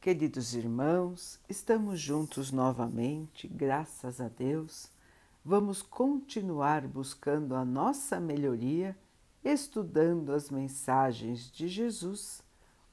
Queridos irmãos, estamos juntos novamente, graças a Deus. Vamos continuar buscando a nossa melhoria, estudando as mensagens de Jesus,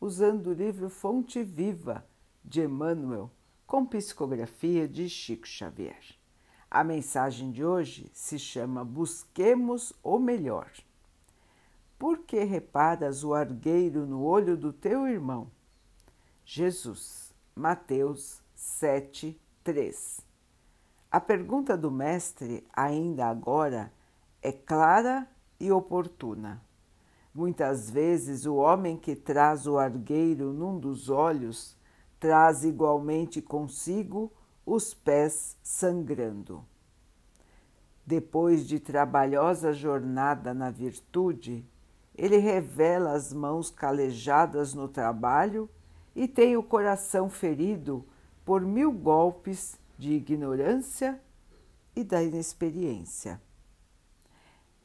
usando o livro Fonte Viva de Emmanuel, com psicografia de Chico Xavier. A mensagem de hoje se chama Busquemos o Melhor. Por que reparas o argueiro no olho do teu irmão? Jesus, Mateus 7, 3. A pergunta do Mestre, ainda agora, é clara e oportuna. Muitas vezes o homem que traz o argueiro num dos olhos traz igualmente consigo os pés sangrando. Depois de trabalhosa jornada na virtude, ele revela as mãos calejadas no trabalho e tem o coração ferido por mil golpes de ignorância e da inexperiência.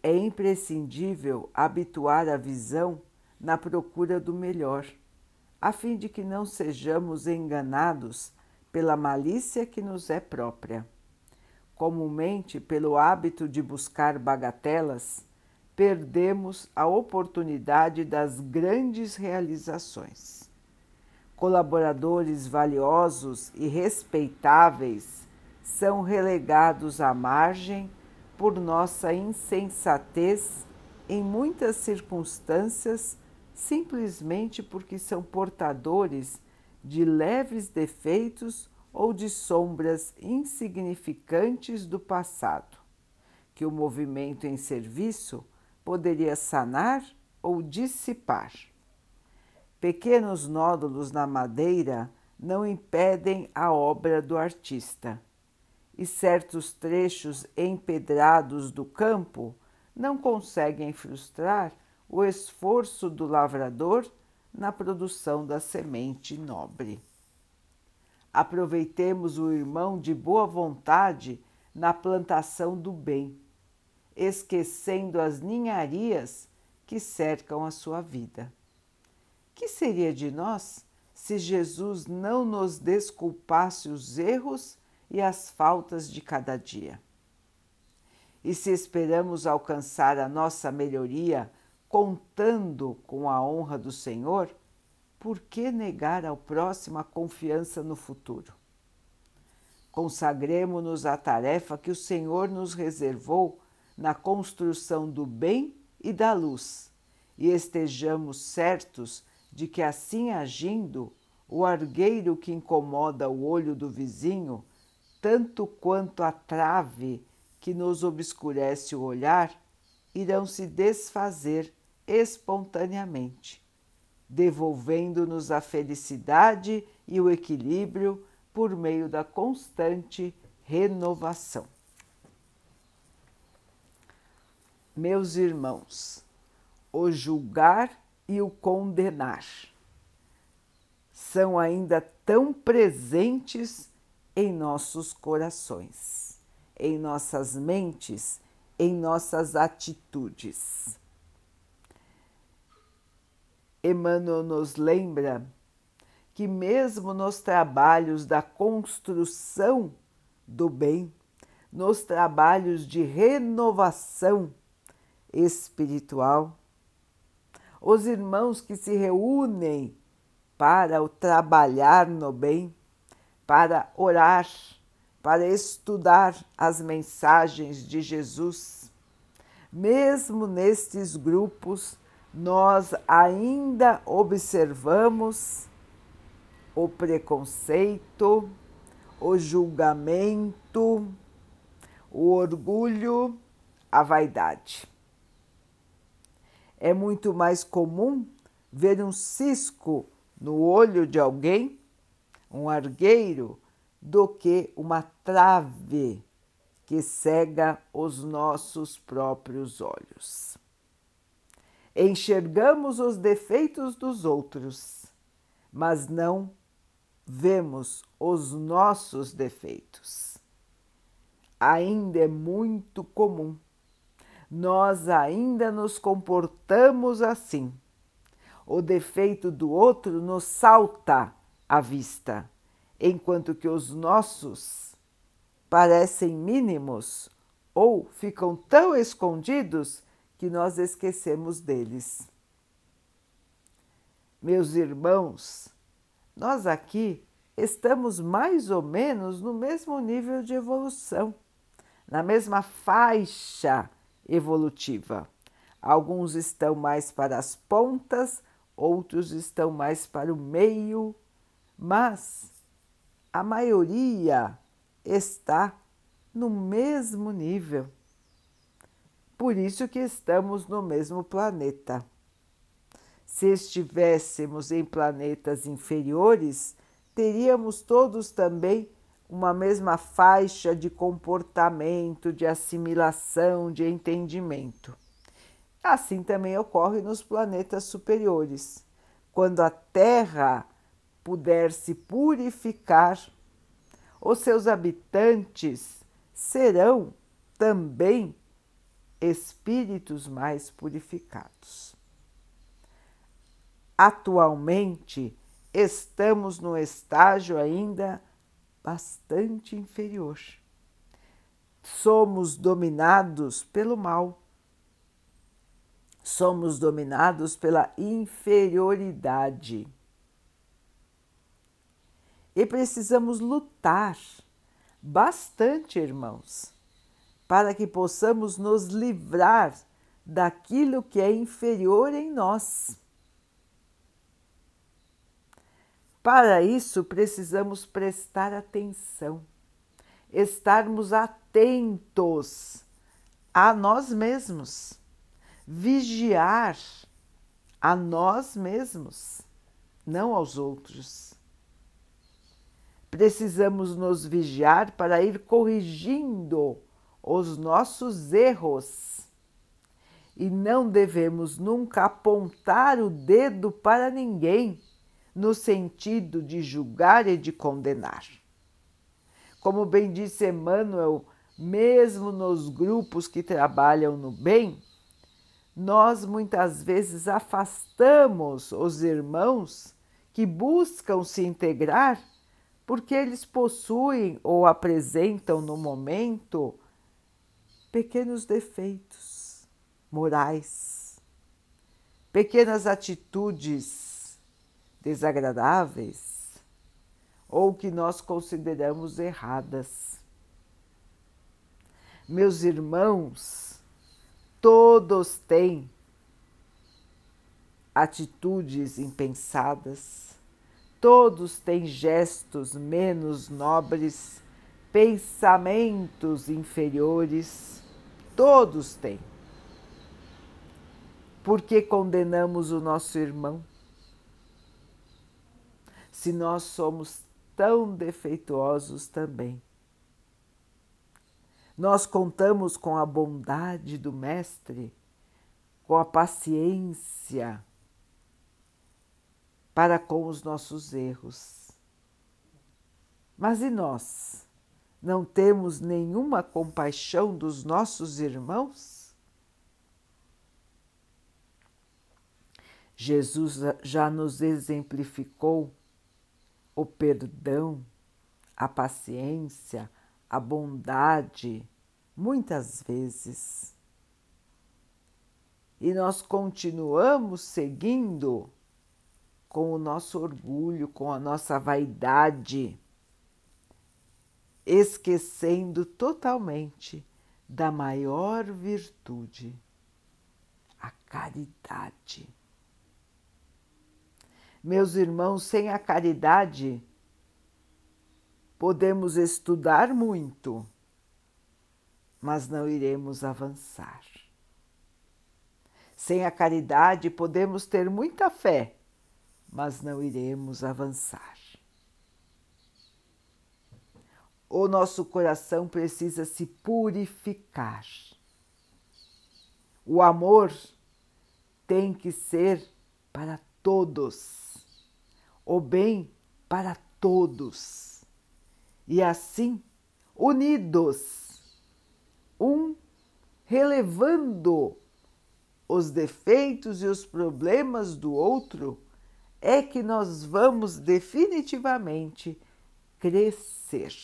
É imprescindível habituar a visão na procura do melhor, a fim de que não sejamos enganados pela malícia que nos é própria. Comumente, pelo hábito de buscar bagatelas, perdemos a oportunidade das grandes realizações colaboradores valiosos e respeitáveis são relegados à margem por nossa insensatez em muitas circunstâncias, simplesmente porque são portadores de leves defeitos ou de sombras insignificantes do passado, que o movimento em serviço poderia sanar ou dissipar. Pequenos nódulos na madeira não impedem a obra do artista, e certos trechos empedrados do campo não conseguem frustrar o esforço do lavrador na produção da semente nobre. Aproveitemos o irmão de boa vontade na plantação do bem, esquecendo as ninharias que cercam a sua vida. Que seria de nós se Jesus não nos desculpasse os erros e as faltas de cada dia? E se esperamos alcançar a nossa melhoria contando com a honra do Senhor, por que negar ao próximo a confiança no futuro? Consagremos-nos à tarefa que o Senhor nos reservou na construção do bem e da luz e estejamos certos de que assim agindo, o argueiro que incomoda o olho do vizinho, tanto quanto a trave que nos obscurece o olhar, irão se desfazer espontaneamente, devolvendo-nos a felicidade e o equilíbrio por meio da constante renovação. Meus irmãos, o julgar e o condenar são ainda tão presentes em nossos corações, em nossas mentes, em nossas atitudes. Emmanuel nos lembra que, mesmo nos trabalhos da construção do bem, nos trabalhos de renovação espiritual, os irmãos que se reúnem para o trabalhar no bem, para orar, para estudar as mensagens de Jesus. Mesmo nestes grupos, nós ainda observamos o preconceito, o julgamento, o orgulho, a vaidade. É muito mais comum ver um cisco no olho de alguém, um argueiro, do que uma trave que cega os nossos próprios olhos. Enxergamos os defeitos dos outros, mas não vemos os nossos defeitos. Ainda é muito comum nós ainda nos comportamos assim. O defeito do outro nos salta à vista, enquanto que os nossos parecem mínimos ou ficam tão escondidos que nós esquecemos deles. Meus irmãos, nós aqui estamos mais ou menos no mesmo nível de evolução, na mesma faixa evolutiva. Alguns estão mais para as pontas, outros estão mais para o meio, mas a maioria está no mesmo nível. Por isso que estamos no mesmo planeta. Se estivéssemos em planetas inferiores, teríamos todos também uma mesma faixa de comportamento, de assimilação, de entendimento. Assim também ocorre nos planetas superiores. Quando a Terra puder se purificar, os seus habitantes serão também espíritos mais purificados. Atualmente, estamos no estágio ainda bastante inferior. Somos dominados pelo mal. Somos dominados pela inferioridade. E precisamos lutar bastante, irmãos, para que possamos nos livrar daquilo que é inferior em nós. Para isso, precisamos prestar atenção, estarmos atentos a nós mesmos, vigiar a nós mesmos, não aos outros. Precisamos nos vigiar para ir corrigindo os nossos erros. E não devemos nunca apontar o dedo para ninguém no sentido de julgar e de condenar. Como bem disse Emmanuel, mesmo nos grupos que trabalham no bem, nós muitas vezes afastamos os irmãos que buscam se integrar porque eles possuem ou apresentam no momento pequenos defeitos morais, pequenas atitudes desagradáveis ou que nós consideramos erradas. Meus irmãos, todos têm atitudes impensadas, todos têm gestos menos nobres, pensamentos inferiores, todos têm. Por que condenamos o nosso irmão? Se nós somos tão defeituosos também. Nós contamos com a bondade do Mestre, com a paciência para com os nossos erros. Mas e nós? Não temos nenhuma compaixão dos nossos irmãos? Jesus já nos exemplificou o perdão, a paciência, a bondade, muitas vezes. E nós continuamos seguindo com o nosso orgulho, com a nossa vaidade, esquecendo totalmente da maior virtude, a caridade. Meus irmãos, sem a caridade, podemos estudar muito, mas não iremos avançar. Sem a caridade, podemos ter muita fé, mas não iremos avançar. O nosso coração precisa se purificar. O amor tem que ser para todos o bem para todos. E assim, unidos, um relevando os defeitos e os problemas do outro, é que nós vamos definitivamente crescer.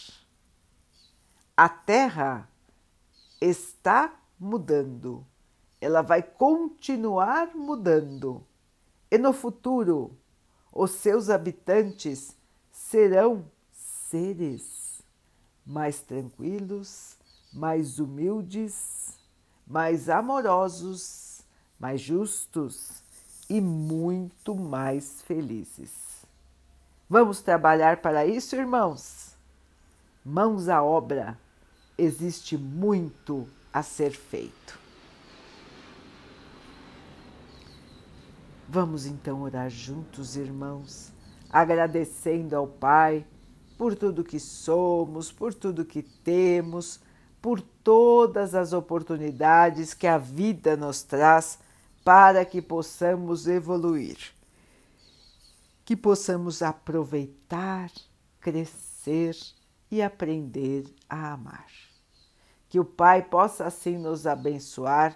A Terra está mudando, ela vai continuar mudando, e no futuro os seus habitantes serão seres mais tranquilos, mais humildes, mais amorosos, mais justos e muito mais felizes. Vamos trabalhar para isso, irmãos? Mãos à obra, existe muito a ser feito. Vamos então orar juntos, irmãos, agradecendo ao Pai por tudo que somos, por tudo que temos, por todas as oportunidades que a vida nos traz para que possamos evoluir, que possamos aproveitar, crescer e aprender a amar. Que o Pai possa assim nos abençoar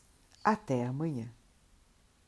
Até amanhã.